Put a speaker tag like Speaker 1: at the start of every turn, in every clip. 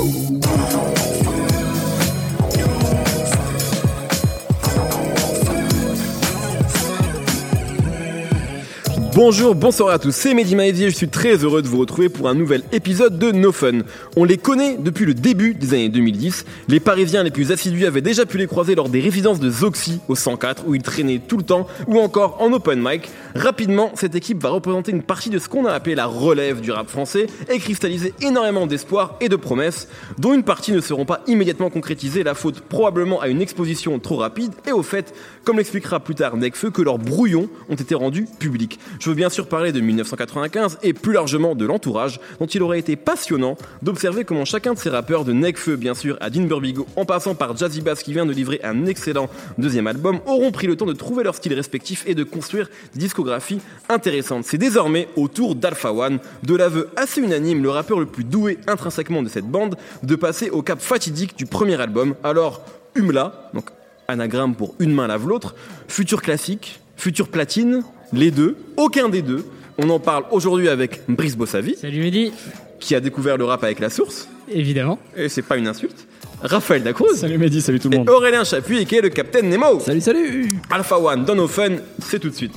Speaker 1: Show. Bonjour, bonsoir à tous, c'est Mehdi et je suis très heureux de vous retrouver pour un nouvel épisode de No Fun. On les connaît depuis le début des années 2010. Les Parisiens les plus assidus avaient déjà pu les croiser lors des résidences de Zoxy au 104 où ils traînaient tout le temps ou encore en open mic. Rapidement, cette équipe va représenter une partie de ce qu'on a appelé la relève du rap français et cristalliser énormément d'espoir et de promesses, dont une partie ne seront pas immédiatement concrétisées, la faute probablement à une exposition trop rapide et au fait, comme l'expliquera plus tard Necfeu, que leurs brouillons ont été rendus publics. Veux bien sûr parler de 1995 et plus largement de l'entourage, dont il aurait été passionnant d'observer comment chacun de ces rappeurs, de Necfeu bien sûr à Dean Burbigo, en passant par Jazzy Bass qui vient de livrer un excellent deuxième album, auront pris le temps de trouver leur style respectif et de construire des discographies intéressantes. C'est désormais au tour d'Alpha One, de l'aveu assez unanime, le rappeur le plus doué intrinsèquement de cette bande, de passer au cap fatidique du premier album. Alors, Humla, donc anagramme pour une main lave l'autre, futur classique, futur platine, les deux, aucun des deux. On en parle aujourd'hui avec Brice Bossavi.
Speaker 2: Salut Mehdi.
Speaker 1: Qui a découvert le rap avec la source.
Speaker 2: Évidemment.
Speaker 1: Et c'est pas une insulte. Raphaël Dacruz.
Speaker 3: Salut Mehdi, salut tout le monde.
Speaker 1: Et Aurélien Chapuis, qui est le Capitaine Nemo.
Speaker 3: Salut, salut.
Speaker 1: Alpha One dans nos fun, c'est tout de suite.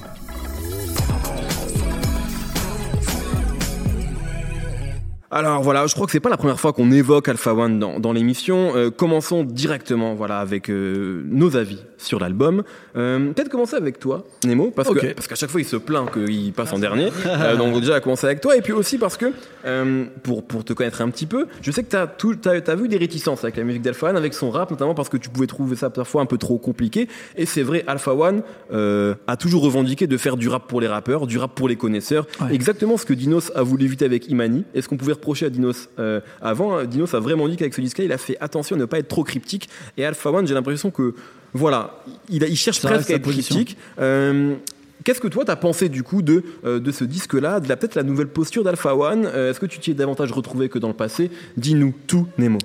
Speaker 1: Alors voilà, je crois que c'est pas la première fois qu'on évoque Alpha One dans, dans l'émission. Euh, commençons directement, voilà, avec euh, nos avis sur l'album. Euh, Peut-être commencer avec toi, Nemo, parce que parce qu'à chaque fois il se plaint qu'il passe en dernier. Euh, donc déjà commencer avec toi, et puis aussi parce que euh, pour pour te connaître un petit peu, je sais que t'as tout, t'as as vu des réticences avec la musique d'Alpha One, avec son rap notamment parce que tu pouvais trouver ça parfois un peu trop compliqué. Et c'est vrai, Alpha One euh, a toujours revendiqué de faire du rap pour les rappeurs, du rap pour les connaisseurs.
Speaker 3: Ouais.
Speaker 1: Exactement ce que Dinos a voulu éviter avec Imani. Est-ce qu'on pouvait reprocher à Dinos euh, avant hein, Dinos a vraiment dit qu'avec ce disque-là, il a fait attention à ne pas être trop cryptique. Et Alpha One, j'ai l'impression que voilà, il, a- il cherche
Speaker 3: Ça
Speaker 1: presque à être critique. Euh, Qu'est-ce que toi t'as pensé du coup de, euh, de ce disque-là, de la peut-être la nouvelle posture d'Alpha One Euh, Est-ce que tu t'y es davantage retrouvé que dans le passé? Dis-nous tout, Nemo.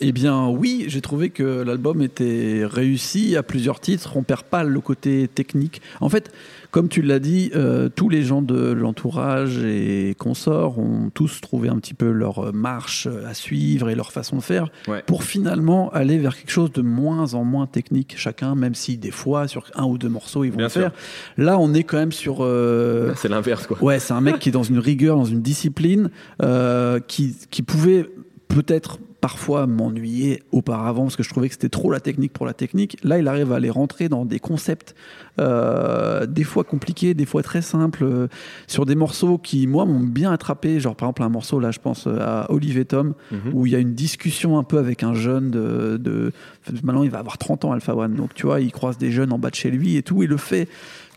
Speaker 3: Eh bien oui, j'ai trouvé que l'album était réussi à plusieurs titres. On perd pas le côté technique. En fait, comme tu l'as dit, euh, tous les gens de l'entourage et consorts ont tous trouvé un petit peu leur marche à suivre et leur façon de faire
Speaker 1: Ouais.
Speaker 3: pour finalement aller vers quelque chose de moins en moins technique chacun, même si des fois sur un ou deux morceaux ils vont
Speaker 1: Bien
Speaker 3: le
Speaker 1: sûr.
Speaker 3: faire. Là, on est quand même sur euh,
Speaker 1: C'est l'inverse quoi.
Speaker 3: Ouais, c'est un mec qui est dans une rigueur, dans une discipline, euh, qui, qui pouvait peut-être parfois m'ennuyer auparavant parce que je trouvais que c'était trop la technique pour la technique. Là, il arrive à aller rentrer dans des concepts euh, des fois compliqués, des fois très simples, euh, sur des morceaux qui, moi, m'ont bien attrapé. Genre, par exemple, un morceau, là, je pense euh, à Olivier Tom,
Speaker 1: Mhm.
Speaker 3: où il y a une discussion un peu avec un jeune de, de- Maintenant, il va avoir 30 ans, Alpha One. Donc, tu vois, il croise des jeunes en bas de chez lui et tout. Et le fait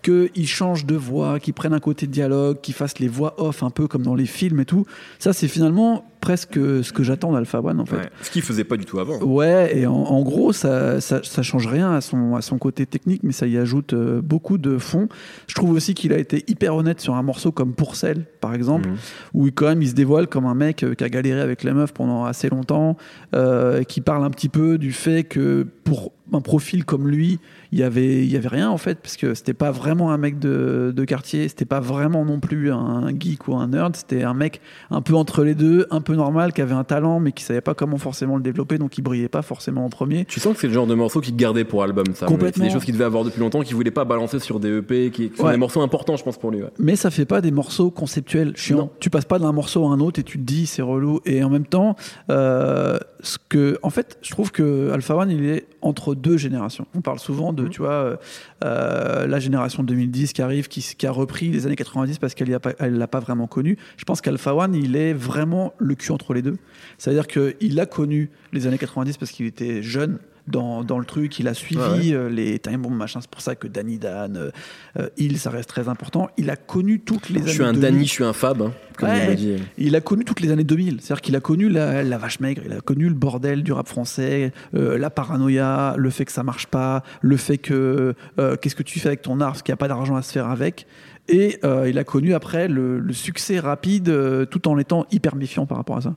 Speaker 3: qu'ils changent de voix, qu'ils prennent un côté de dialogue, qu'ils fassent les voix off un peu comme dans les films et tout, ça, c'est finalement presque ce que j'attends d'Alpha One, en fait.
Speaker 1: Ouais. Ce qu'il faisait pas du tout avant.
Speaker 3: Ouais, et en, en gros, ça, ça, ça change rien à son, à son côté technique, mais ça y ajoute euh, beaucoup de fond. Je trouve aussi qu'il a été hyper honnête sur un morceau comme Pourcel, par exemple,
Speaker 1: Mhm.
Speaker 3: où quand même il se dévoile comme un mec euh, qui a galéré avec les meufs pendant assez longtemps, euh, qui parle un petit peu du fait que pour un profil comme lui, il y avait, il y avait rien en fait, parce que c'était pas vraiment un mec de, de quartier, c'était pas vraiment non plus un geek ou un nerd, c'était un mec un peu entre les deux, un peu normal, qui avait un talent, mais qui savait pas comment forcément le développer, donc il brillait pas forcément en premier.
Speaker 1: Tu sens que c'est le genre de morceau qu'il gardait pour album, ça.
Speaker 3: Complètement.
Speaker 1: C'est des choses qu'il devait avoir depuis longtemps, qu'il voulait pas balancer sur des EP, qui, qui sont
Speaker 3: Ouais.
Speaker 1: des morceaux importants, je pense, pour lui. ouais.
Speaker 3: Mais ça fait pas des morceaux conceptuels chiants.
Speaker 1: Non.
Speaker 3: Tu passes pas d'un morceau à un autre et tu te dis c'est relou. Et en même temps, euh, ce que, en fait, je trouve que Alpha One il est entre deux générations. On parle souvent de, tu vois, euh, euh, la génération 2010 qui arrive, qui, qui a repris les années 90 parce qu'elle elle l'a pas vraiment connu. Je pense qu'Alpha One il est vraiment le cul entre les deux. C'est-à-dire qu'il a connu les années 90 parce qu'il était jeune. Dans, dans le truc, il a suivi
Speaker 1: Ouais,
Speaker 3: euh, les time bombs, machin. C'est pour ça que Danny Dan, euh, euh, Hill, ça reste très important. Il a connu toutes les
Speaker 1: Je
Speaker 3: années
Speaker 1: suis un
Speaker 3: 2000.
Speaker 1: Danny, je suis un Fab, hein, comme
Speaker 3: Ouais.
Speaker 1: il dit.
Speaker 3: Il a connu toutes les années 2000. C'est-à-dire qu'il a connu la, la vache maigre, il a connu le bordel du rap français, euh, la paranoïa, le fait que ça marche pas, le fait que euh, qu'est-ce que tu fais avec ton art parce qu'il n'y a pas d'argent à se faire avec. Et euh, il a connu après le, succès rapide euh, tout en étant hyper méfiant par rapport à ça.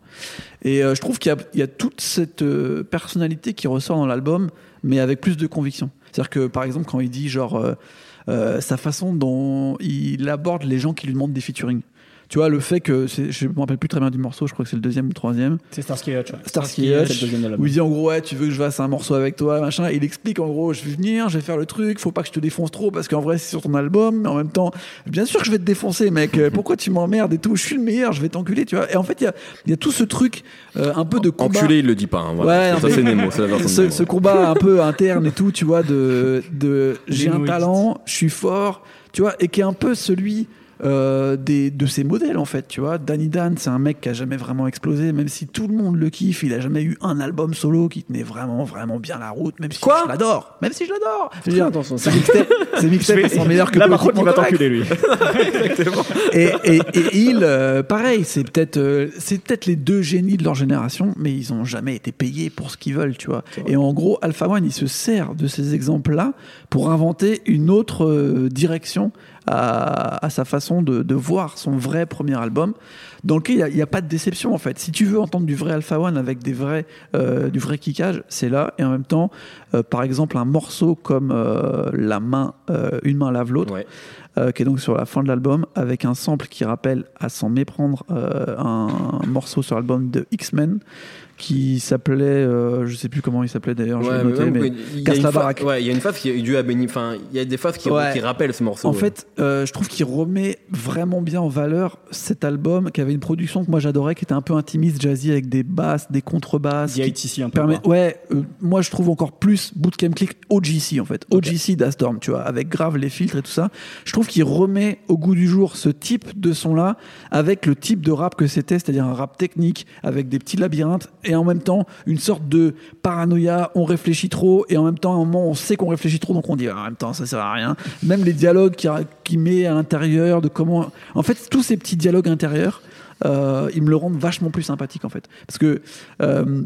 Speaker 3: Et euh, je trouve qu'il y, y a toute cette personnalité qui ressort dans l'album, mais avec plus de conviction. C'est-à-dire que par exemple, quand il dit genre sa façon dont il aborde les gens qui lui demandent des featuring. Tu vois, le fait que, je me rappelle plus très bien du morceau, je crois que c'est le deuxième ou le troisième,
Speaker 2: C'est Starsky et Hutch. ouais.
Speaker 3: Starsky
Speaker 2: et
Speaker 3: Hutch, où il dit en gros, ouais, tu veux que je fasse un morceau avec toi, machin. Il explique en gros, je vais venir, je vais faire le truc, faut pas que je te défonce trop parce qu'en vrai, c'est sur ton album, mais en même temps, bien sûr que je vais te défoncer, mec. Pourquoi tu m'emmerdes et tout? Je suis le meilleur, je vais t'enculer, tu vois. Et en fait, il y a, il y a tout ce truc, euh, un peu de combat.
Speaker 1: Enculé, il le dit pas. hein, voilà.
Speaker 3: Ouais,
Speaker 1: ça, c'est Nemo. C'est la version
Speaker 3: ce,
Speaker 1: Nemo.
Speaker 3: ce combat un peu interne et tout, tu vois, de, de j'ai un talent, je suis fort, tu vois, et qui est un peu celui euh, des, de ses modèles en fait, tu vois. Danny Dan, c'est un mec qui a jamais vraiment explosé, même si tout le monde le kiffe, il a jamais eu un album solo qui tenait vraiment, vraiment bien la route, même si
Speaker 1: Quoi
Speaker 3: je l'adore, même si je l'adore. Ses mixtapes ses mixtapes sont meilleurs que
Speaker 2: Là, par contre, il va t'enculer, lui.
Speaker 3: et, et, et il, euh, pareil, c'est peut-être euh, c'est peut-être les deux génies de leur génération, mais ils ont jamais été payés pour ce qu'ils veulent, tu vois. Et en gros, Alpha One, il se sert de ces exemples-là pour inventer une autre direction à, à sa façon de, de voir son vrai premier album, dans lequel il n'y a, il y a pas de déception en fait. Si tu veux entendre du vrai Alpha One avec des vrais, euh, du vrai kickage, c'est là. Et en même temps, euh, par exemple, un morceau comme euh, La main, une main lave l'autre
Speaker 1: Ouais.
Speaker 3: euh, qui est donc sur la fin de l'album, avec un sample qui rappelle, à s'en méprendre, euh, un morceau sur l'album de X-Men qui s'appelait, euh, je sais plus comment il s'appelait d'ailleurs, je
Speaker 1: Ouais,
Speaker 3: l'ai
Speaker 1: mais
Speaker 3: noté, mais
Speaker 1: il
Speaker 3: Casse la baraque.
Speaker 1: Ouais, il y a une phase qui est due à Benny. Enfin, il y a des phases qui,
Speaker 3: Ouais.
Speaker 1: qui rappellent ce morceau.
Speaker 3: En
Speaker 1: ouais.
Speaker 3: fait, euh, je trouve qu'il remet vraiment bien en valeur cet album qui avait une production que moi j'adorais, qui était un peu intimiste, jazzy, avec des basses, des contrebasses.
Speaker 2: The
Speaker 3: qui
Speaker 2: ITC un peu.
Speaker 3: permet, ouais, euh, moi je trouve encore plus Bootcamp Click OGC en fait, OGC d'Astorm, tu vois, avec grave les filtres et tout ça. Je trouve qu'il remet au goût du jour ce type de son là avec le type de rap que c'était, c'est-à-dire un rap technique avec des petits labyrinthes et en même temps une sorte de paranoïa, on réfléchit trop et en même temps à un moment on sait qu'on réfléchit trop donc on dit Ah, en même temps ça sert à rien. Même les dialogues qu'il qui met à l'intérieur de comment, en fait tous ces petits dialogues intérieurs, euh, ils me le rendent vachement plus sympathique en fait, parce que euh,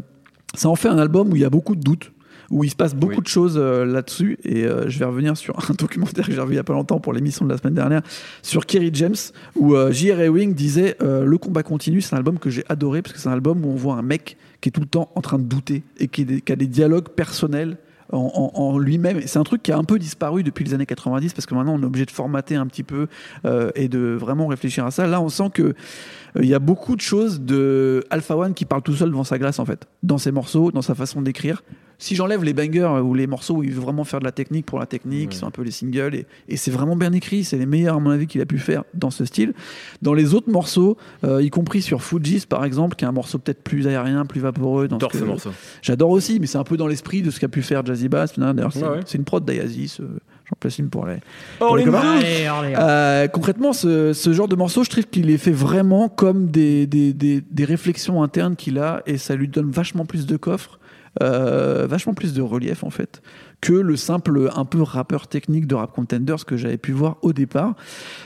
Speaker 3: ça en fait un album où il y a beaucoup de doutes, où il se passe beaucoup
Speaker 1: Oui.
Speaker 3: de choses euh, là-dessus. Et euh, je vais revenir sur un documentaire que j'ai revu il y a pas longtemps pour l'émission de la semaine dernière sur Kerry James, où euh, J.R. Ewing disait euh, Le combat continue, c'est un album que j'ai adoré parce que c'est un album où on voit un mec qui est tout le temps en train de douter et qui, est des- qui a des dialogues personnels. En, en- en lui-même, c'est un truc qui a un peu disparu depuis les années 90 parce que maintenant on est obligé de formater un petit peu euh, et de vraiment réfléchir à ça. Là, on sent que euh, il y a beaucoup de choses de Alpha One qui parle tout seul devant sa glace en fait, dans ses morceaux, dans sa façon d'écrire. Si j'enlève les bangers euh, ou les morceaux où il veut vraiment faire de la technique pour la technique, qui sont un peu les singles, et, et c'est vraiment bien écrit, c'est les meilleurs à mon avis qu'il a pu faire dans ce style. Dans les autres morceaux, euh, y compris sur Fujis par exemple, qui est un morceau peut-être plus aérien, plus vaporeux. Dans
Speaker 1: J'adore
Speaker 3: ce
Speaker 1: ce morceau.
Speaker 3: J'adore aussi, mais c'est un peu dans l'esprit de ce qu'a pu faire Jazzy Bass. D'ailleurs, c'est
Speaker 1: Ouais, ouais.
Speaker 3: c'est une prod d'Ayazis. euh, J'en place une pour les,
Speaker 1: Oh,
Speaker 3: pour les
Speaker 1: les
Speaker 3: copains.
Speaker 2: Allez, allez, allez.
Speaker 3: Euh, concrètement, ce, ce genre de morceau, je trouve qu'il est fait vraiment comme des, des, des, des réflexions internes qu'il a et ça lui donne vachement plus de coffre, euh, vachement plus de relief en fait, que le simple un peu rappeur technique de Rap Contenders que j'avais pu voir au départ.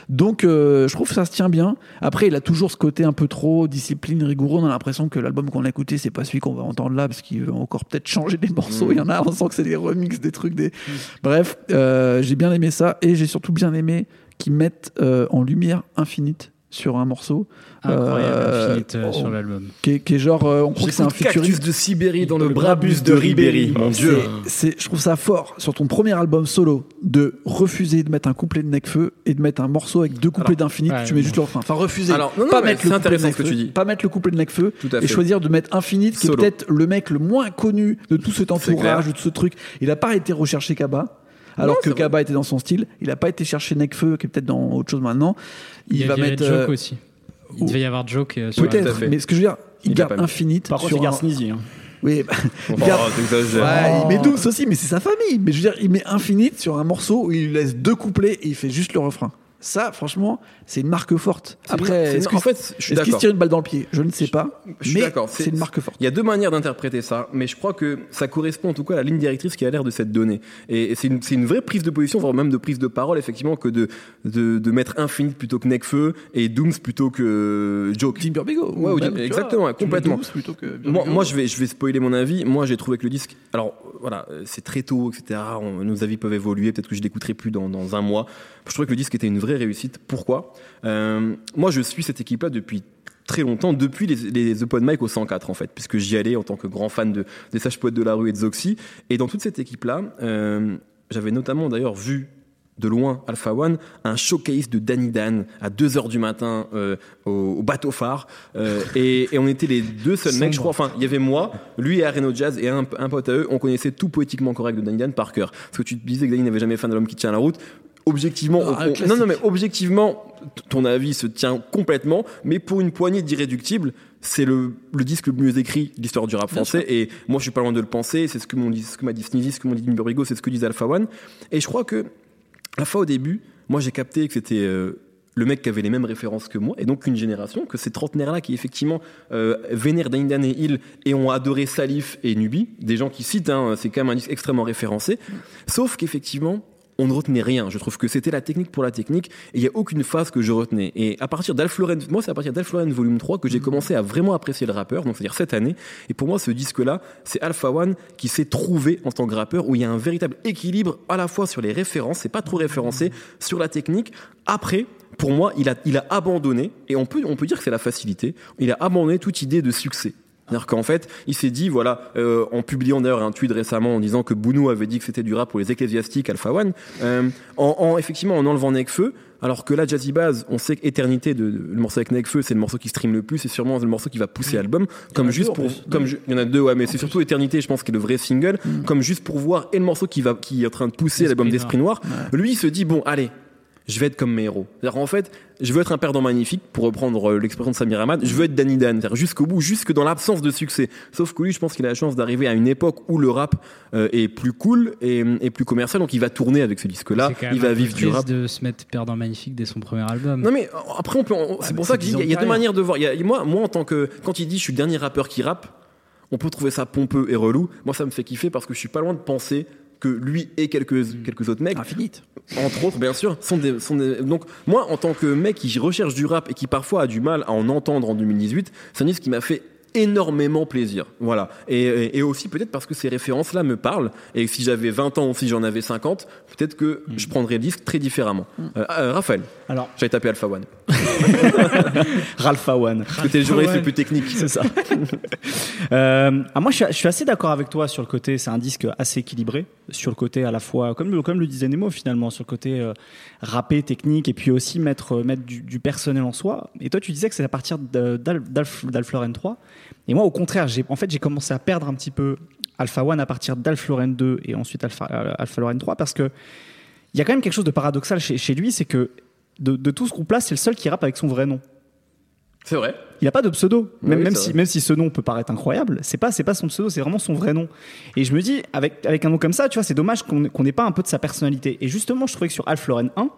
Speaker 3: Donc, euh, je trouve que ça se tient bien. Après, il a toujours ce côté un peu trop discipline, rigoureux. On a l'impression que l'album qu'on a écouté, c'est pas celui qu'on va entendre là parce qu'il veut encore peut-être changer des morceaux. Il y en a, on sent que c'est des remixes, des trucs, des. Bref, euh, j'ai bien aimé ça et j'ai surtout bien aimé qu'ils mettent en lumière infinite sur un morceau
Speaker 2: Incroyable,
Speaker 3: euh,
Speaker 2: Infinite, euh,
Speaker 3: oh.
Speaker 2: sur l'album.
Speaker 3: qui est, qui est genre euh, on croit que c'est un futuriste
Speaker 1: Cactus de Sibérie dans le
Speaker 2: Le
Speaker 1: Brabus de
Speaker 2: de
Speaker 1: Ribéry. Mon dieu.
Speaker 3: C'est- je trouve ça fort sur ton premier album solo de refuser de mettre un couplet de Necfeu et de mettre un morceau avec deux couplets d'infinite.
Speaker 2: ouais,
Speaker 3: tu mets
Speaker 2: ouais.
Speaker 3: juste le refrain. Enfin, refuser.
Speaker 1: Alors, non, non,
Speaker 3: pas mettre le couplet
Speaker 1: intéressant
Speaker 3: de
Speaker 1: ce que
Speaker 3: Necfeu,
Speaker 1: tu dis.
Speaker 3: Pas mettre le couplet de Necfeu et choisir de mettre Infinite, qui est peut-être le mec le moins connu de tout cet entourage, de tout ce truc. Il n'a pas été recherché Kaba. Alors
Speaker 1: Non,
Speaker 3: que. Kaba était dans son style, il n'a pas été chercher Necfeu, qui est peut-être dans autre chose maintenant. Il,
Speaker 2: Il,
Speaker 3: va mettre
Speaker 2: Joke
Speaker 3: euh,
Speaker 2: aussi. Il devait y avoir Joke euh, sur
Speaker 3: peut-être, mais ce que je veux dire, il,
Speaker 1: Il
Speaker 3: garde. Infinite.
Speaker 2: Par contre,
Speaker 3: sur
Speaker 2: il garde
Speaker 3: un-
Speaker 2: Sneezy. hein.
Speaker 3: Oui, bah,
Speaker 1: Oh,
Speaker 3: il garde-
Speaker 1: t'exagères.
Speaker 3: Ouais, il met
Speaker 2: Oh.
Speaker 3: douce aussi, mais c'est sa famille. Mais je veux dire, il met Infinite sur un morceau où il laisse deux couplets et il fait juste le refrain. Ça, franchement, c'est une marque forte. Après, est-ce
Speaker 1: en fait, je suis
Speaker 3: est-ce qu'il se tire une balle dans le pied? Je ne sais pas.
Speaker 1: Je
Speaker 3: mais c'est une marque forte.
Speaker 1: Il y a deux manières d'interpréter ça, mais je crois que ça correspond en tout cas à la ligne directrice qui a l'air de s'être donnée. Et, et c'est une, une vraie prise de position, voire même de prise de parole, effectivement, que de, de, de mettre Infinite plutôt que Necfeu et Dooms plutôt que Joke.
Speaker 3: Jim Burbigo.
Speaker 1: Ouais, ou exactement,
Speaker 3: vois,
Speaker 1: complètement.
Speaker 3: que
Speaker 1: Moi, moi, je vais, je vais spoiler mon avis. Moi, j'ai trouvé que le disque. Alors, euh, voilà, euh, c'est très tôt, etc. Nos avis peuvent évoluer. Peut-être que je l'écouterai plus dans, dans un mois. Je trouvais que le disque était une vraie réussite. Pourquoi? Euh, Moi, je suis cette équipe-là depuis très longtemps, depuis les, les open mic au 104 en fait, puisque j'y allais en tant que grand fan de, des Sages Poètes de la rue et de Zoxy. Et dans toute cette équipe-là, euh, j'avais notamment d'ailleurs vu de loin Alpha One un showcase de Danny Dan à 2h du matin euh, au, au bateau phare. Euh, et, et on était les deux seuls mecs je crois. Enfin il y avait moi lui et Areno Jazz et un, un pote à eux. On connaissait tout poétiquement correct de Danny Dan par cœur. Parce que tu te disais que Danny n'avait jamais fait de l'homme qui tient la route. Objectivement
Speaker 3: Ah,
Speaker 1: on- non non mais objectivement ton avis se tient complètement. Mais pour une poignée d'irréductibles c'est le, le disque le mieux écrit de l'histoire du rap français. et moi je suis pas loin de le penser. C'est ce que m'a dit Sneezy ce que m'ont dit Borrego c'est ce que disait Alpha One. Et je crois que la fois au début, moi j'ai capté que c'était euh, le mec qui avait les mêmes références que moi, et donc une génération, que ces trentenaires-là qui effectivement euh, vénèrent Daindan et Hill et ont adoré Salif et Nubi, des gens qui citent, hein, c'est quand même un disque extrêmement référencé, sauf qu'effectivement, on ne retenait rien. Je trouve que c'était la technique pour la technique et il n'y a aucune phase que je retenais. Et à partir d'Alfloren, moi c'est à partir d'Alfloren volume 3 que j'ai commencé à vraiment apprécier le rappeur, donc c'est-à-dire cette année. Et pour moi ce disque-là, c'est Alpha One qui s'est trouvé en tant que rappeur où il y a un véritable équilibre à la fois sur les références, c'est pas trop référencé, sur la technique. Après, pour moi, il a, il a abandonné, et on peut, on peut dire que c'est la facilité, il a abandonné toute idée de succès. C'est-à-dire qu'en fait, il s'est dit, voilà, euh, en publiant d'ailleurs un tweet récemment en disant que Bounou avait dit que c'était du rap pour les ecclésiastiques, Alpha One, euh, en, en- effectivement en enlevant Nekfeu, alors que là, Jazzy Bass, on sait qu'Éternité, de, de- le morceau avec Nekfeu, c'est le morceau qui stream le plus, c'est sûrement le morceau qui va pousser l'album, comme juste pour, comme ju- il y en a deux, ouais, mais c'est surtout Éternité, je pense, qui est le vrai single, comme juste pour voir et le morceau qui va, qui est en train de pousser l'album
Speaker 2: Noir.
Speaker 1: d'Esprit Noir. Lui, il se dit, bon, allez, je vais être comme mes héros. C'est-à-dire, en fait, je veux être un perdant magnifique, pour reprendre euh, l'expression de Samir Ahmad, je veux être Danny Dan, c'est-à-dire jusqu'au bout, jusque dans l'absence de succès. Sauf que lui, je pense qu'il a la chance d'arriver à une époque où le rap euh, est plus cool et, et plus commercial, donc il va tourner avec ce disque-là, il va vivre du rap.
Speaker 2: de se mettre perdant magnifique dès son premier album.
Speaker 1: Non mais euh, après on peut, on- c'est pour ça
Speaker 3: c'est
Speaker 1: que
Speaker 3: dix
Speaker 1: il y y a
Speaker 3: de
Speaker 1: deux manières de voir. Il y a- moi, moi en tant que quand il dit je suis le dernier rappeur qui rappe, on peut trouver ça pompeux et relou. Moi ça me fait kiffer parce que je suis pas loin de penser que lui et quelques quelques autres mecs
Speaker 3: Infinite.
Speaker 1: entre autres, bien sûr, sont des, sont des- Donc, moi, en tant que mec qui recherche du rap et qui parfois a du mal à en entendre en 2018, c'est un disque qui m'a fait énormément plaisir. Voilà. Et, et- et aussi peut-être parce que ces références-là me parlent. Et si j'avais 20 ans ou si j'en avais 50, peut-être que je prendrais le disque très différemment. Euh, euh, Raphaël,
Speaker 4: Alors,
Speaker 1: j'avais tapé Alpha One.
Speaker 4: Ralpha One.
Speaker 1: Parce que t'es le journaliste le plus technique.
Speaker 4: C'est ça. Euh, ah, moi, je suis, je suis assez d'accord avec toi sur le côté. C'est un disque assez équilibré. Sur le côté à la fois, comme, le- comme le disait Nemo finalement, sur le côté euh, rappé, technique, et puis aussi mettre, mettre du, du personnel en soi. Et toi, tu disais que c'est à partir d'Alf- d'Alfloren 3. Et moi, au contraire, j'ai en fait, j'ai commencé à perdre un petit peu Alpha One à partir d'Alfloren 2 et ensuite Alpha, euh, Alpha Loren 3 parce que il y a quand même quelque chose de paradoxal chez, chez lui, c'est que de, de tout ce groupe-là, c'est le seul qui rappe avec son vrai nom.
Speaker 1: C'est vrai.
Speaker 4: Il n'a pas de pseudo,
Speaker 1: Oui,
Speaker 4: même,
Speaker 1: oui,
Speaker 4: même si,
Speaker 1: vrai.
Speaker 4: même si ce nom peut paraître incroyable, c'est pas, c'est pas son pseudo, c'est vraiment son vrai nom. Et je me dis, avec, avec un nom comme ça, tu vois, c'est dommage qu'on qu'on n'ait pas un peu de sa personnalité. Et justement, je trouvais que sur Alf Lauren 1,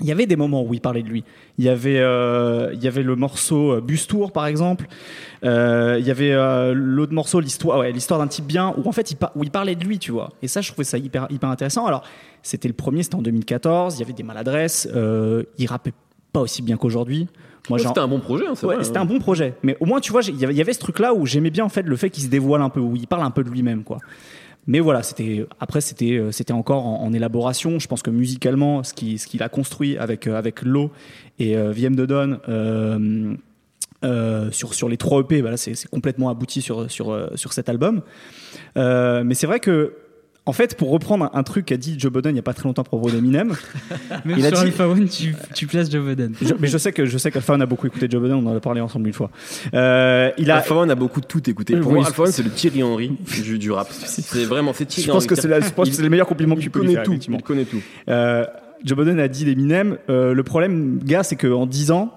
Speaker 4: il y avait des moments où il parlait de lui. Il y avait, euh, il y avait le morceau euh, Bustour, par exemple. Euh, il y avait euh, l'autre morceau, l'histoire, ouais, l'histoire d'un type bien, où en fait, il, où il parlait de lui, tu vois. Et ça, je trouvais ça hyper, hyper intéressant. Alors, c'était le premier, c'était en 2014. Il y avait des maladresses. Il rappait pas aussi bien qu'aujourd'hui. Moi,
Speaker 1: C'était un bon projet, hein, c'est
Speaker 4: Ouais,
Speaker 1: vrai.
Speaker 4: c'était un bon projet. Mais au moins, tu vois, j'ai- il y avait- il y avait ce truc-là où j'aimais bien en fait le fait qu'il se dévoile un peu, où il parle un peu de lui-même, quoi. Mais voilà, c'était après c'était euh, c'était encore en, élaboration. Je pense que musicalement, ce qui ce qu'il a construit avec euh, avec Lo et euh, VM de Don euh, sur sur les trois EP, bah c'est complètement abouti sur sur sur cet album. Mais c'est vrai que en fait, pour reprendre un, truc qu'a dit Joe Budden il y a pas très longtemps à propos d'Eminem,
Speaker 2: Même
Speaker 4: Il a
Speaker 2: sur
Speaker 4: dit-
Speaker 2: Alpha One, tu, tu places Joe Budden.
Speaker 4: je- mais je sais que je sais qu'Alpha One a beaucoup écouté Joe Budden, on en a parlé ensemble une fois. Euh, il a
Speaker 1: Alpha One a beaucoup tout écouté. Pour
Speaker 4: Oui,
Speaker 1: moi,
Speaker 4: c'est-
Speaker 1: Alpha One, c'est le Thierry Henry du, du rap. C'est vraiment, c'est Thierry
Speaker 4: je pense
Speaker 1: Henry.
Speaker 4: que c'est la- je pense que c'est le meilleur compliment que tu peux lui faire,
Speaker 1: tout. Il connaît tout.
Speaker 4: Euh, Joe Budden a dit d'Eminem, euh, le problème, gars, c'est qu'en 10 ans,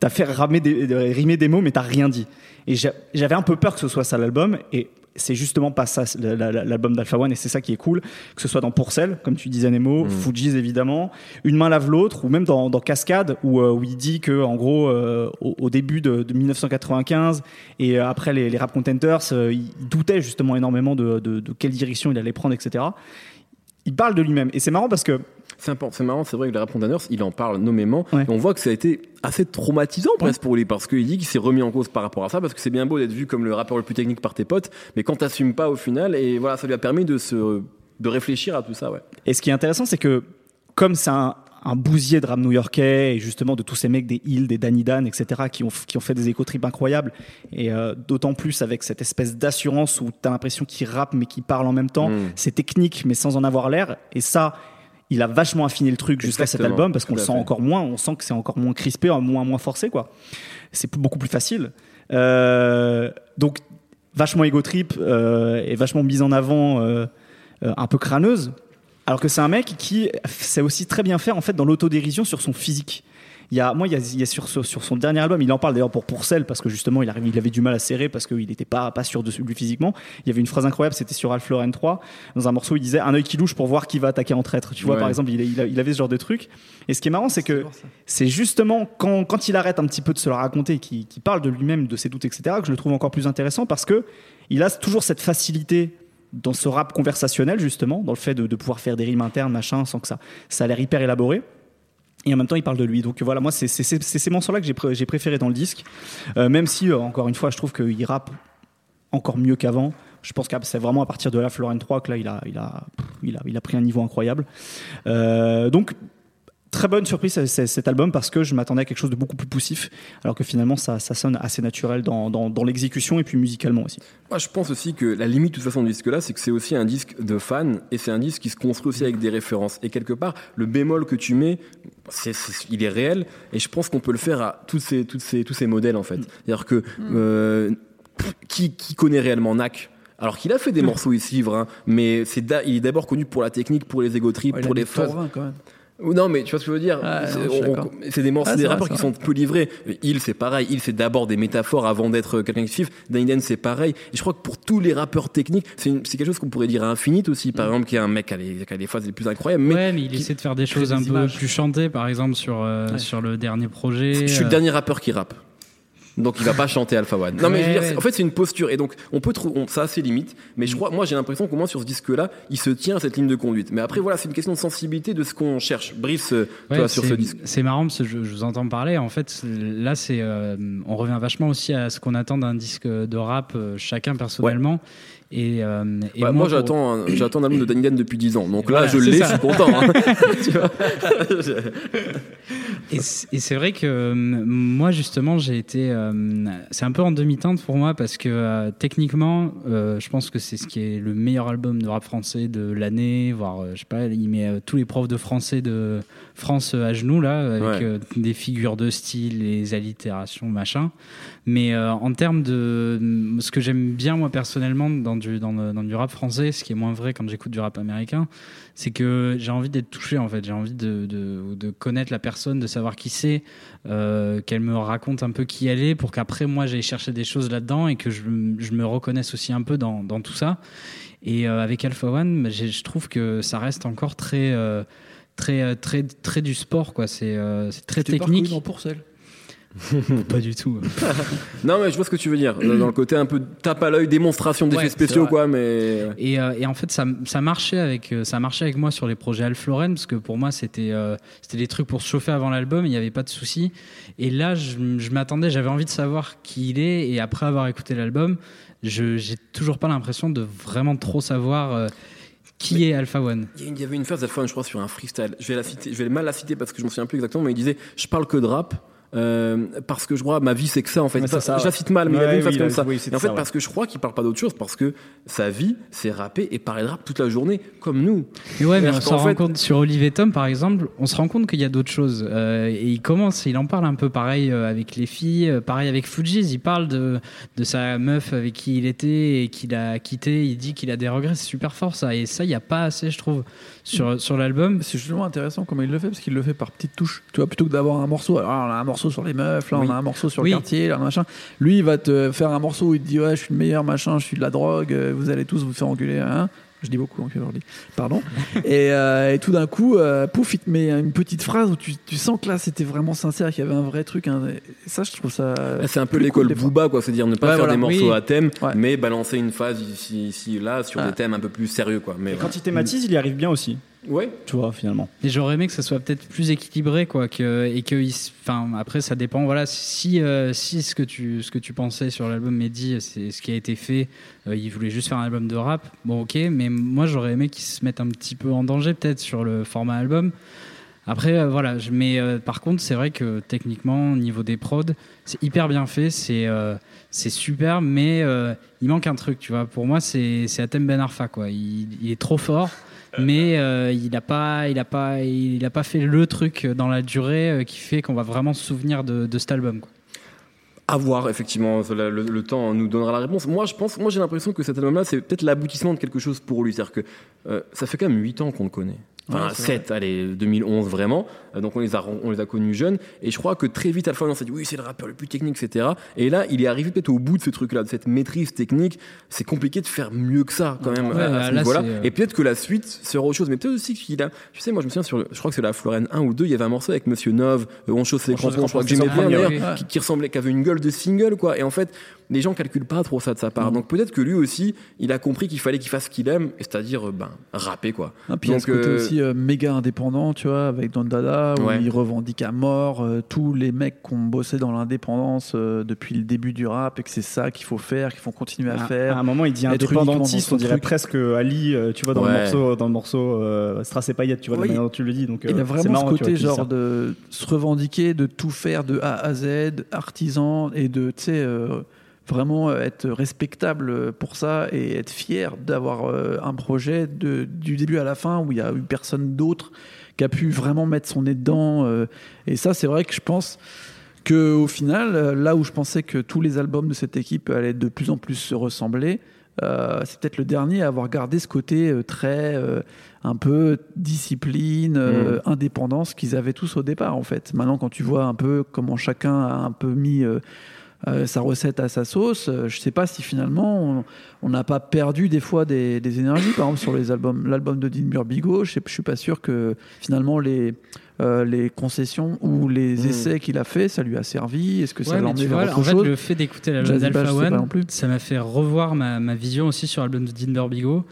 Speaker 4: t'as fait ramer des, de- rimer des mots, mais t'as rien dit. Et j'a- j'avais un peu peur que ce soit ça l'album, et c'est justement pas ça la- la- l'album d'Alpha One, et c'est ça qui est cool, que ce soit dans Pourcel, comme tu disais Nemo, Fugees évidemment, Une main lave l'autre, ou même dans, dans Cascade, où, euh, où il dit que en gros, euh, au, au début de, de 1995 et euh, après les, les Rap Contenters, euh, il doutait justement énormément de, de- de quelle direction il allait prendre, etc. Il parle de lui-même, et c'est marrant parce que
Speaker 1: C'est marrant, c'est vrai que le Rap Containers, il en parle nommément.
Speaker 4: Ouais.
Speaker 1: Et on voit que ça a été assez traumatisant presque pour lui parce qu'il dit qu'il s'est remis en cause par rapport à ça parce que c'est bien beau d'être vu comme le rappeur le plus technique par tes potes, mais quand t'assumes pas au final, et voilà, ça lui a permis de se de réfléchir à tout ça, ouais.
Speaker 4: Et ce qui est intéressant, c'est que comme c'est un, un bousier de rap new-yorkais et justement de tous ces mecs des Hill, des Danny Dan, etc., qui ont, qui ont fait des éco-trips incroyables, et euh, d'autant plus avec cette espèce d'assurance où tu as l'impression qu'ils rappent mais qu'ils parlent en même temps,
Speaker 1: Mm.
Speaker 4: c'est technique mais sans en avoir l'air, et ça, il a vachement affiné le truc jusqu'à cet album parce qu'on le sent encore moins, on sent que c'est encore moins crispé, moins moins forcé quoi. C'est beaucoup plus facile. Euh, donc vachement ego trip euh, et vachement mise en avant, euh, un peu crâneuse. Alors que c'est un mec qui sait aussi très bien faire en fait dans l'autodérision sur son physique. Il y a, moi, il y a, il y a sur, sur, son dernier album, il en parle d'ailleurs pour Pourcel parce que justement il, arrive, il avait du mal à serrer parce qu'il n'était pas, pas sûr de lui physiquement. Il y avait une phrase incroyable, c'était sur Alf Lauren 3. Dans un morceau, il disait un œil qui louche pour voir qui va attaquer en traître. Tu vois,
Speaker 1: Ouais.
Speaker 4: par exemple, il, il avait ce genre de truc. Et ce qui est marrant, c'est que c'est justement quand, quand il arrête un petit peu de se le raconter, qu'il qu'il parle de lui-même, de ses doutes, etc., que je le trouve encore plus intéressant parce que il a toujours cette facilité dans ce rap conversationnel, justement, dans le fait de, de pouvoir faire des rimes internes, machin, sans que ça, ça a l'air hyper élaboré. Et en même temps, il parle de lui. Donc voilà, moi, c'est ces morceaux-là que j'ai j'ai préféré dans le disque. Euh, même si, euh, encore une fois, je trouve qu'il rappe encore mieux qu'avant. Je pense que c'est vraiment à partir de la Florent 3 que là, il a, il a, il a, il a pris un niveau incroyable. Euh, donc, très bonne surprise cet album parce que je m'attendais à quelque chose de beaucoup plus poussif, alors que finalement, ça, ça sonne assez naturel dans, dans, dans l'exécution et puis musicalement aussi.
Speaker 1: Moi, je pense aussi que la limite de toute façon du disque-là, c'est que c'est aussi un disque de fans et c'est un disque qui se construit aussi avec des références. Et quelque part, le bémol que tu mets, c'est, c'est- il est réel et je pense qu'on peut le faire à tous ces, toutes ces, tous ces modèles en fait. C'est-à-dire que euh, qui, qui connaît réellement Nak alors qu'il a fait des morceaux ici, hein, mais c'est da- il est d'abord connu pour la technique, pour les ego trips,
Speaker 3: Ouais,
Speaker 1: pour les phases.
Speaker 3: Quand même.
Speaker 1: Non, mais tu vois ce que je veux dire C'est des,
Speaker 3: Ah,
Speaker 1: des rappeurs qui sont peu livrés. Il, c'est pareil. Il, c'est d'abord des métaphores avant d'être quelqu'un qui. Daniden, c'est pareil. Et je crois que pour tous les rappeurs techniques, c'est quelque chose qu'on pourrait dire à Infinite aussi, par exemple, qui est un mec qui a, les, qui a les phases les plus incroyables. Mais
Speaker 2: ouais, mais il
Speaker 1: qui-
Speaker 2: essaie de faire des choses
Speaker 3: des
Speaker 2: un peu
Speaker 3: images.
Speaker 2: plus chantées, par exemple sur euh,
Speaker 3: Ouais.
Speaker 2: sur le dernier projet.
Speaker 1: je suis le
Speaker 2: euh,
Speaker 1: dernier rappeur qui rappe. Donc il va pas chanter Alpha One. Non mais je veux dire,
Speaker 2: ouais.
Speaker 1: en fait c'est une posture et donc on peut trouver ça a ses limites, mais je crois moi j'ai l'impression qu'au moins sur ce disque-là, il se tient à cette ligne de conduite. Mais après voilà, c'est une question de sensibilité de ce qu'on cherche. Brice, euh,
Speaker 2: Ouais,
Speaker 1: toi sur ce disque.
Speaker 2: C'est marrant parce que je, je vous entends parler. En fait, là, c'est, euh, on revient vachement aussi à ce qu'on attend d'un disque de rap, euh, chacun personnellement. Et, euh, et
Speaker 1: Ouais, moi,
Speaker 2: pour-
Speaker 1: j'attends un- j'attends un album de Daniden depuis 10 ans. Donc là
Speaker 2: voilà,
Speaker 1: je l'ai, je suis content. hein. Tu vois
Speaker 2: Et c'est vrai que euh, moi, justement, j'ai été. euh, c'est un peu en demi-teinte pour moi parce que euh, techniquement, je pense que c'est ce qui est le meilleur album de rap français de l'année, voire, je sais pas, il met tous les profs de français de France à genoux, là, avec
Speaker 1: Ouais.
Speaker 2: des figures de style, les allitérations, machin. Mais en termes de. Ce que j'aime bien, moi, personnellement, dans du, dans, le- dans du rap français, ce qui est moins vrai quand j'écoute du rap américain, c'est que j'ai envie d'être touché en fait. J'ai envie de, de, de connaître la personne de savoir qui c'est euh, qu'elle me raconte un peu qui elle est pour qu'après moi j'aille chercher des choses là-dedans et que je, je me reconnaisse aussi un peu dans, dans tout ça. Et euh, avec Alpha One bah, je trouve que ça reste encore très euh, très très très du sport quoi. C'est très
Speaker 3: pas
Speaker 2: technique.
Speaker 3: dans Pourcel.
Speaker 2: pas du tout
Speaker 1: Non, mais je vois ce que tu veux dire. Dans le côté un peu tape à l'œil, démonstration d'effets
Speaker 2: Ouais,
Speaker 1: spéciaux, quoi, mais.
Speaker 2: Et, euh, et en fait, ça, ça marchait avec euh, ça marchait avec moi sur les projets Alf Lauren parce que pour moi c'était euh, c'était des trucs pour se chauffer avant l'album, il n'y avait pas de souci. Et là, je, je m'attendais, j'avais envie de savoir qui il est. Et après avoir écouté l'album, je j'ai toujours pas l'impression de vraiment trop savoir euh, qui est Alpha One.
Speaker 1: Il y avait une phase Alpha One, je crois, sur un freestyle. Je vais la citer, je vais mal la citer parce que je me souviens plus exactement, mais il disait Je parle que de rap. Euh, parce que je crois ma vie c'est que ça en fait
Speaker 4: ça,
Speaker 1: je la
Speaker 4: ouais.
Speaker 1: cite mal mais il y avait une
Speaker 4: oui,
Speaker 1: comme
Speaker 4: il a-
Speaker 1: ça
Speaker 4: oui, c'est
Speaker 1: et en fait
Speaker 4: ça, ouais.
Speaker 1: parce que je crois qu'il parle pas d'autre chose parce que sa vie c'est rapper et parler de rap toute la journée comme nous
Speaker 2: Mais ouais, mais on s'en
Speaker 1: qu'en
Speaker 2: rend
Speaker 1: fait-
Speaker 2: compte sur Olivier Tom, par exemple, on se rend compte qu'il y a d'autres choses. Euh, et il commence, il en parle un peu pareil euh, avec les filles, pareil avec Fujis. Il parle de, de sa meuf avec qui il était et qu'il a quitté. Il dit qu'il a des regrets. C'est super fort ça. Et ça, il n'y a pas assez, je trouve, sur, sur l'album.
Speaker 3: C'est justement intéressant comment il le fait parce qu'il le fait par petites touches. Tu vois, plutôt que d'avoir un morceau. Alors, on a un morceau sur les meufs, là,
Speaker 2: Oui.
Speaker 3: on a un morceau sur
Speaker 2: Oui.
Speaker 3: le quartier, là, machin. Lui, il va te faire un morceau où il te dit Ouais, je suis le meilleur, machin, je suis de la drogue, euh, vous allez tous vous faire engueuler. Hein je dis beaucoup aujourd'hui. Pardon. et, euh, et tout d'un coup, euh, pouf, il te met une petite phrase où tu, tu sens que là, c'était vraiment sincère, qu'il y avait un vrai truc. hein. Et ça, je trouve ça.
Speaker 1: Là, c'est un peu l'école
Speaker 3: cool.
Speaker 1: Booba quoi c'est à dire ne pas
Speaker 3: Ouais,
Speaker 1: faire
Speaker 3: voilà.
Speaker 1: des morceaux
Speaker 2: Oui.
Speaker 1: à thème
Speaker 3: Ouais.
Speaker 1: mais balancer une phase ici ici là sur
Speaker 3: Ah.
Speaker 1: des thèmes un peu plus sérieux quoi mais
Speaker 4: Et quand il thématise, il y arrive bien aussi,
Speaker 1: ouais
Speaker 4: tu vois, finalement.
Speaker 2: Et j'aurais aimé que ça soit peut-être plus équilibré, quoi, et que, enfin, après, ça dépend. Voilà, si, euh, si ce que tu, ce que tu pensais sur l'album Mehdi, c'est ce qui a été fait, euh, il voulait juste faire un album de rap. Bon, ok, mais moi, j'aurais aimé qu'il se mette un petit peu en danger, peut-être, sur le format album. Après, euh, voilà, mais par contre, c'est vrai que techniquement, au niveau des prods, c'est hyper bien fait, c'est euh, c'est super, mais il manque un truc, tu vois. Pour moi, c'est Atem Ben Arfa, quoi. Il est trop fort. Mais euh, il n'a pas, il pas, il pas fait le truc dans la durée euh, qui fait qu'on va vraiment se souvenir de, cet album. Quoi.
Speaker 1: Voir, effectivement, le temps nous donnera la réponse. Moi, je pense, moi, j'ai l'impression que cet album-là, c'est peut-être l'aboutissement de quelque chose pour lui. C'est-à-dire que euh, ça fait quand même 8 ans qu'on le connaît. Enfin,
Speaker 3: Ouais, c'est
Speaker 1: 7, allez, 2011 vraiment. Euh, donc on les, a, on les a connus jeunes. Et je crois que très vite, Alpha One s'est dit, oui, c'est le rappeur le plus technique, etc. Et là, il est arrivé peut-être au bout de ce truc-là, de cette maîtrise technique. C'est compliqué de faire mieux que ça, quand même,
Speaker 2: Ouais,
Speaker 1: à, à ce
Speaker 2: là, c'est, euh,
Speaker 1: Et peut-être que la suite sera autre chose. Mais peut-être aussi qu'il a. Tu sais, moi, je me souviens sur le- je crois que c'est la Florène 1 ou 2, il y avait un morceau avec Monsieur Nov, euh, On chausse les
Speaker 4: On
Speaker 1: crampons, je crois que j'aimais bien d'ailleurs, qui, qui ressemblait, qui avait une gueule de single, quoi. Et en fait, les gens calculent pas trop ça de sa part. Donc peut-être que lui aussi, il a compris qu'il fallait qu'il fasse ce qu'il aime, c'est-à-dire, euh, ben, rapper, quoi.
Speaker 3: Ah, puis il y a ce côté
Speaker 1: euh,
Speaker 3: aussi euh, méga indépendant, tu vois, avec Don Dada, où
Speaker 1: Ouais.
Speaker 3: il revendique à mort euh, tous les mecs qui ont bossé dans l'indépendance euh, depuis le début du rap et que c'est ça qu'il faut faire, qu'il faut continuer à
Speaker 4: À,
Speaker 3: faire.
Speaker 4: à un moment, il dit indépendantiste, on dirait
Speaker 3: truc.
Speaker 4: presque Ali, euh, tu vois, dans
Speaker 1: Ouais.
Speaker 4: le morceau, dans le morceau euh, Strass et paillettes, tu vois, de la manière dont tu le dis. Donc,
Speaker 3: il a
Speaker 4: c'est
Speaker 3: vraiment
Speaker 4: marrant,
Speaker 3: ce
Speaker 4: vois,
Speaker 3: côté genre de se revendiquer, de tout faire de A à Z, artisan, et de, tu sais, euh, vraiment être respectable pour ça et être fier d'avoir euh, un projet de, du début à la fin où il y a eu personne d'autre qui a pu vraiment mettre son nez dedans. euh, et ça, c'est vrai que je pense que au final, euh, là où je pensais que tous les albums de cette équipe allaient de plus en plus se ressembler, euh, c'est peut-être le dernier à avoir gardé ce côté euh, très euh, un peu discipline, euh, indépendance qu'ils avaient tous au départ en fait. Maintenant, quand tu vois un peu comment chacun a un peu mis euh, sa recette à sa sauce, euh, je sais pas si finalement on- n'a pas perdu des fois des, des énergies. Par exemple, sur les albums, l'album de Dean Burbigo, je, je suis pas sûr que finalement les euh, les concessions ou les
Speaker 1: Mm.
Speaker 3: essais qu'il a fait, ça lui a servi. Est-ce que ça
Speaker 2: Ouais,
Speaker 3: l'a
Speaker 2: mais
Speaker 3: emmené vers autre
Speaker 2: en fait,
Speaker 3: chose
Speaker 2: le fait d'écouter l'album d'Alpha One,
Speaker 3: plus.
Speaker 2: ça m'a fait revoir ma, ma vision aussi sur l'album de Dinder Bigo,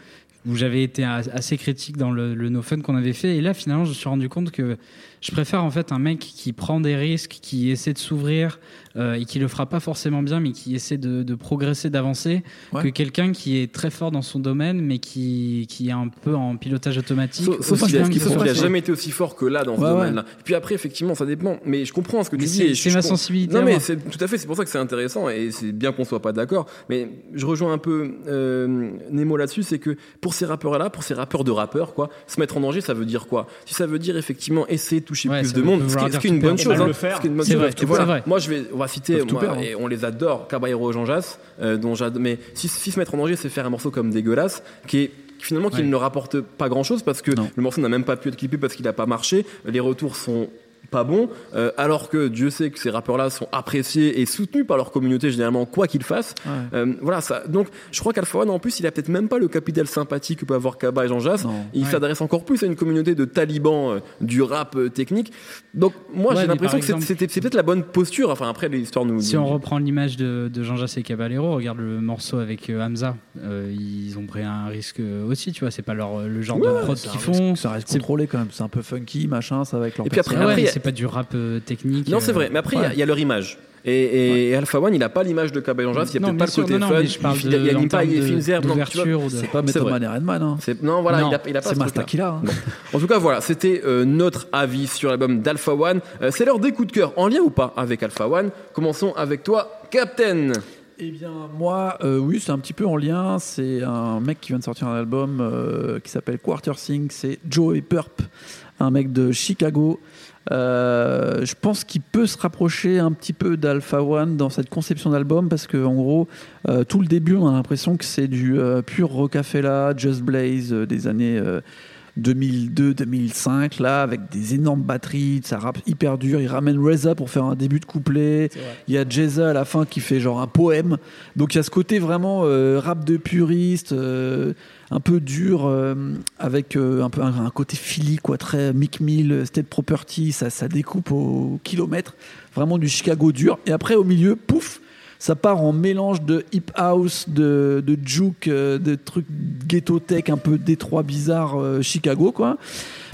Speaker 2: où j'avais été assez critique dans le, le No Fun qu'on avait fait. Et là, finalement, je me suis rendu compte que je préfère en fait un mec qui prend des risques, qui essaie de s'ouvrir euh, et qui le fera pas forcément bien, mais qui essaie de, de progresser, d'avancer,
Speaker 3: Ouais.
Speaker 2: que quelqu'un qui est très fort dans son domaine, mais qui, qui est un peu en pilotage automatique.
Speaker 1: Sauf, qu'il a,
Speaker 2: bien qu'il
Speaker 1: sauf
Speaker 2: soit
Speaker 1: qu'il a
Speaker 2: fort.
Speaker 1: jamais été aussi fort que là dans ce
Speaker 3: Ouais, ouais.
Speaker 1: domaine-là. Et puis après, effectivement, ça dépend. Mais je comprends ce que tu dis.
Speaker 2: c'est-
Speaker 1: je-
Speaker 2: ma sensibilité
Speaker 1: Non, mais c'est tout à fait. C'est pour ça que c'est intéressant et c'est bien qu'on soit pas d'accord. Mais je rejoins un peu euh, Nemo là-dessus, c'est que pour ces rappeurs-là, pour ces rappeurs de rappeurs, quoi, se mettre en danger, ça veut dire quoi? Si ça veut dire effectivement essayer de toucher
Speaker 2: Ouais,
Speaker 1: plus de monde, ce qui, est- une bonne chose. Hein, ce qui est une bonne
Speaker 2: C'est
Speaker 1: chose.
Speaker 2: vrai, c'est
Speaker 1: voilà.
Speaker 2: vrai.
Speaker 1: Moi, je vais, on va citer,
Speaker 3: Peuvent tout
Speaker 1: moi,
Speaker 3: perdre.
Speaker 1: et on les adore, Caballero et Jean Jass, euh, dont j'adore. Mais si, si se mettre en danger, c'est faire un morceau comme dégueulasse, qui est finalement qui
Speaker 2: Ouais.
Speaker 1: ne ne rapporte pas grand chose parce que
Speaker 3: Non.
Speaker 1: le morceau n'a même pas pu être clippé parce qu'il n'a pas marché. Les retours sont pas bons, euh, alors que Dieu sait que ces rappeurs-là sont appréciés et soutenus par leur communauté généralement, quoi qu'ils fassent.
Speaker 3: Ouais.
Speaker 1: Euh, voilà, ça. Donc, je crois qu'Alpha One, en plus, il a peut-être même pas le capital sympathie que peut avoir Kaba et Jean Jass. Il
Speaker 2: Ouais.
Speaker 1: s'adresse encore plus à une communauté de talibans euh, du rap euh, technique. Donc, moi,
Speaker 2: Ouais,
Speaker 1: j'ai l'impression que c'est-
Speaker 2: exemple-
Speaker 1: c'était- c'est peut-être la bonne posture. Enfin, après, l'histoire nous.
Speaker 2: Si on reprend l'image de, de Jean-Jacques et Caballero, regarde le morceau avec euh, Hamza. Euh, ils ont pris un risque aussi, tu vois. C'est pas leur, le genre de prod qu'ils font.
Speaker 3: Ça reste
Speaker 2: C'est-
Speaker 3: contrôlé quand même. C'est un peu funky, machin, ça va avec leur
Speaker 1: Et puis après,
Speaker 2: Ah ouais,
Speaker 1: y a-
Speaker 2: pas du rap euh, technique.
Speaker 1: Non, c'est
Speaker 2: euh,
Speaker 1: vrai. Mais après, il y a-
Speaker 3: ouais.
Speaker 1: il y, a leur image. Et, et- et Alpha One, il a pas l'image de Jean Jass. Il y a peut-être pas
Speaker 2: sûr,
Speaker 1: le côté
Speaker 2: non,
Speaker 1: fun. il,
Speaker 2: de,
Speaker 1: il, il
Speaker 2: en
Speaker 1: anime pas,
Speaker 2: de-
Speaker 3: C'est pas
Speaker 1: C'est
Speaker 3: Method et Redman. Hein.
Speaker 1: C'est- Non, voilà,
Speaker 2: Non,
Speaker 1: il a, il a pas
Speaker 3: C'est
Speaker 1: ce truc-là.
Speaker 3: Killa.
Speaker 1: En tout cas, voilà, c'était euh, notre avis sur l'album d'Alpha One. Euh, c'est l'heure des coups de cœur, en lien ou pas avec Alpha One. Commençons avec toi, Captain.
Speaker 3: Eh bien, moi, euh, oui, c'est un petit peu en lien. C'est un mec qui vient de sortir un album euh, qui s'appelle Quarter Sync. C'est Joey Purp, un mec de Chicago. Euh, je pense qu'il peut se rapprocher un petit peu d'Alpha One dans cette conception d'album parce que, en gros, euh, tout le début, on a l'impression que c'est du euh, pur Rocafella, Just Blaze euh, des années. Euh, 2002-2005 là avec des énormes batteries ça rappe hyper dur. Il ramène Reza pour faire un début de couplet. Il y a Jeza à la fin qui fait genre un poème. Donc il y a ce côté vraiment euh, rap de puriste euh, un peu dur euh, avec un peu un, un côté Philly quoi très Mick Mill State Property. Ça, ça découpe au kilomètre. Vraiment du Chicago dur. Et après au milieu pouf ça part en mélange de hip house, de, de juke, euh, de trucs ghetto tech, un peu Détroit bizarre, euh, Chicago, quoi,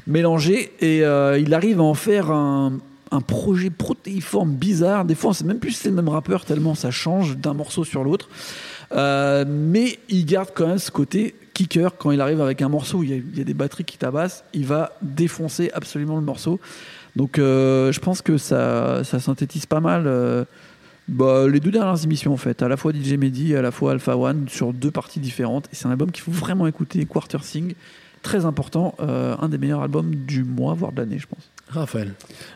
Speaker 3: mélangé. Et euh, il arrive à en faire un, un projet protéiforme bizarre. Des fois, on sait même plus si c'est le même rappeur, tellement ça change d'un morceau sur l'autre. Mais il garde quand même ce côté kicker. Quand il arrive avec un morceau il y a, des batteries qui tabassent, il va défoncer absolument le morceau. Donc, je pense que ça, ça synthétise pas mal. Bah, les deux dernières émissions en fait, à la fois DJ Mehdi et à la fois Alpha One sur deux parties différentes. Et c'est un album qu'il faut vraiment écouter, Quarter Sing. très important, euh, un des meilleurs albums du mois, voire de l'année, je pense.
Speaker 1: Raphaël.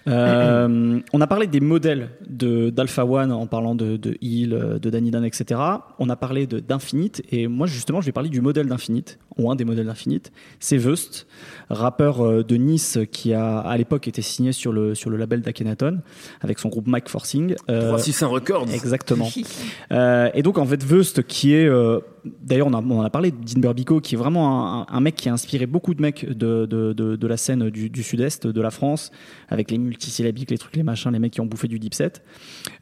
Speaker 4: Euh, on a parlé des modèles de d'Alpha One en parlant de, de Hill, euh, de Danny Dan, etc. On a parlé de- d'Infinite et moi justement je vais parler du modèle d'Infinite ou un des modèles d'Infinite. C'est Vust, rappeur euh, de Nice qui a à l'époque été signé sur le sur le label d'Akhenaton avec son groupe Mike Forcing. Euh,
Speaker 1: 361 Records.
Speaker 4: Exactement. Euh, et donc en fait Vust qui est euh, d'ailleurs on, en a parlé Dean Burbico qui est vraiment un, mec qui a inspiré beaucoup de mecs de, de, de, de la scène du, sud-est de la France avec les multisyllabiques les trucs les machins les mecs qui ont bouffé du deep set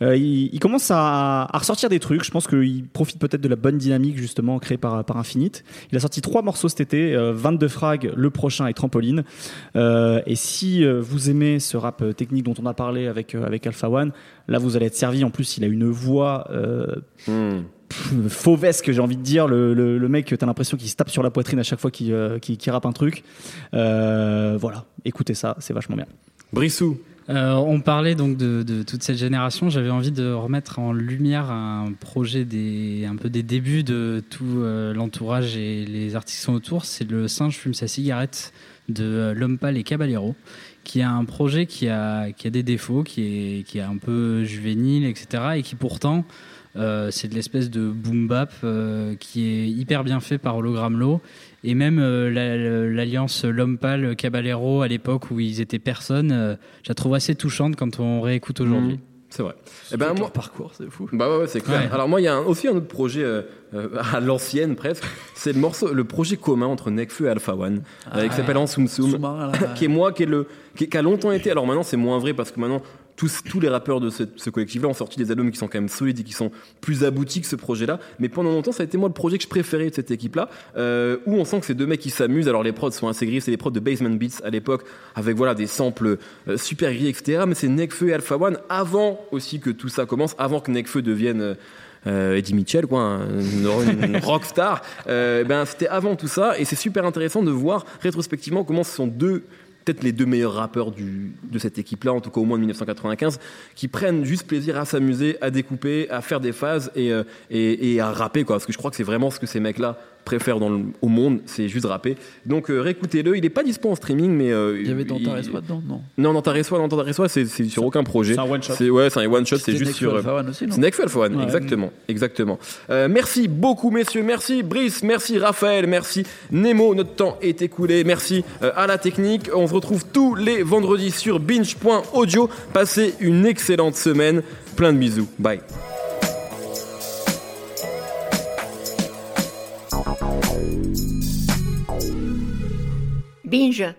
Speaker 4: Euh, il, commence à, ressortir des trucs. Je pense qu'il profite peut-être de la bonne dynamique justement créée par, Infinite. Il a sorti trois morceaux cet été euh, 22 frags le prochain et Trampoline. Euh, et si euh, vous aimez ce rap euh, technique dont on a parlé avec, euh, Alpha One là vous allez être servi. En plus il a une voix euh,
Speaker 1: Hmm.
Speaker 4: Pff, fauvesque, j'ai envie de dire. Le, le, le mec, t'as l'impression qu'il se tape sur la poitrine à chaque fois qu'il euh, rappe un truc. Euh, voilà, écoutez ça, c'est vachement bien.
Speaker 1: Brissou.
Speaker 2: Euh, on parlait donc de, de toute cette génération. J'avais envie de remettre en lumière un projet des, un peu des débuts de tout euh, l'entourage et les artistes qui sont autour. C'est le singe fume sa cigarette de L'Homme Pâle et Caballero, qui a un projet qui a, qui a des défauts, qui est, qui est un peu juvénile, etc. Et qui pourtant, euh, c'est de l'espèce de boom bap euh, qui est hyper bien fait par Hologram Low. Et même euh, la- l'alliance L'Homme Pâle Caballero à l'époque où ils étaient personne, euh, je la trouve assez touchante quand on réécoute aujourd'hui.
Speaker 1: Hmm. C'est vrai. Eh ben, moi,
Speaker 3: parcours, c'est fou.
Speaker 1: Bah ouais, ouais, c'est clair.
Speaker 2: Ouais.
Speaker 1: Alors moi, il y a un- aussi un autre projet euh, euh, à l'ancienne presque. C'est le morceau, le projet commun entre Nekfeu et Alpha One, euh, qui s'appelle En Soum Soum,
Speaker 3: là.
Speaker 1: qui est moi, qui est le, qui, qui a longtemps été. Alors maintenant, c'est moins vrai parce que maintenant. Tous, tous les rappeurs de ce, ce collectif-là ont sorti des albums qui sont quand même solides et qui sont plus aboutis que ce projet-là. Mais pendant longtemps, ça a été moi le projet que je préférais de cette équipe-là, euh, où on sent que c'est deux mecs qui s'amusent. Alors les prods sont assez gris, c'est les prods de Basement Beats à l'époque, avec voilà des samples euh, super gris, etc. Mais c'est Nekfeu et Alpha One avant aussi que tout ça commence, avant que Nekfeu devienne euh, euh, Eddie Mitchell, quoi, hein, une, une rockstar. Euh, ben, c'était avant tout ça, et c'est super intéressant de voir rétrospectivement comment ce sont deux, peut-être les deux meilleurs rappeurs de cette équipe-là, en tout cas au moins de 1995, qui prennent juste plaisir à s'amuser, à découper, à faire des phases et, euh, et, et à rapper, quoi. Parce que je crois que c'est vraiment ce que ces mecs-là dans le- au monde, c'est juste rapper. Donc euh, réécoutez-le, il est pas dispo en streaming, mais euh,
Speaker 3: Il y avait dans
Speaker 1: il-
Speaker 3: dedans Non?
Speaker 1: Non, dans ta Reswa, dans c'est c'est sur aucun projet.
Speaker 4: C'est un one shot.
Speaker 1: C'est ouais, c'est un one shot, c'est juste sur. euh, c'est Nekfeu Alpha One,
Speaker 4: Ouais.
Speaker 1: exactement, exactement. Euh, merci beaucoup, messieurs. Merci Brice, merci Raphaël, merci Nemo. Notre temps est écoulé. Merci à la technique. On se retrouve tous les vendredis sur binge.audio. Passez une excellente semaine. Plein de bisous. Bye.
Speaker 5: Binja.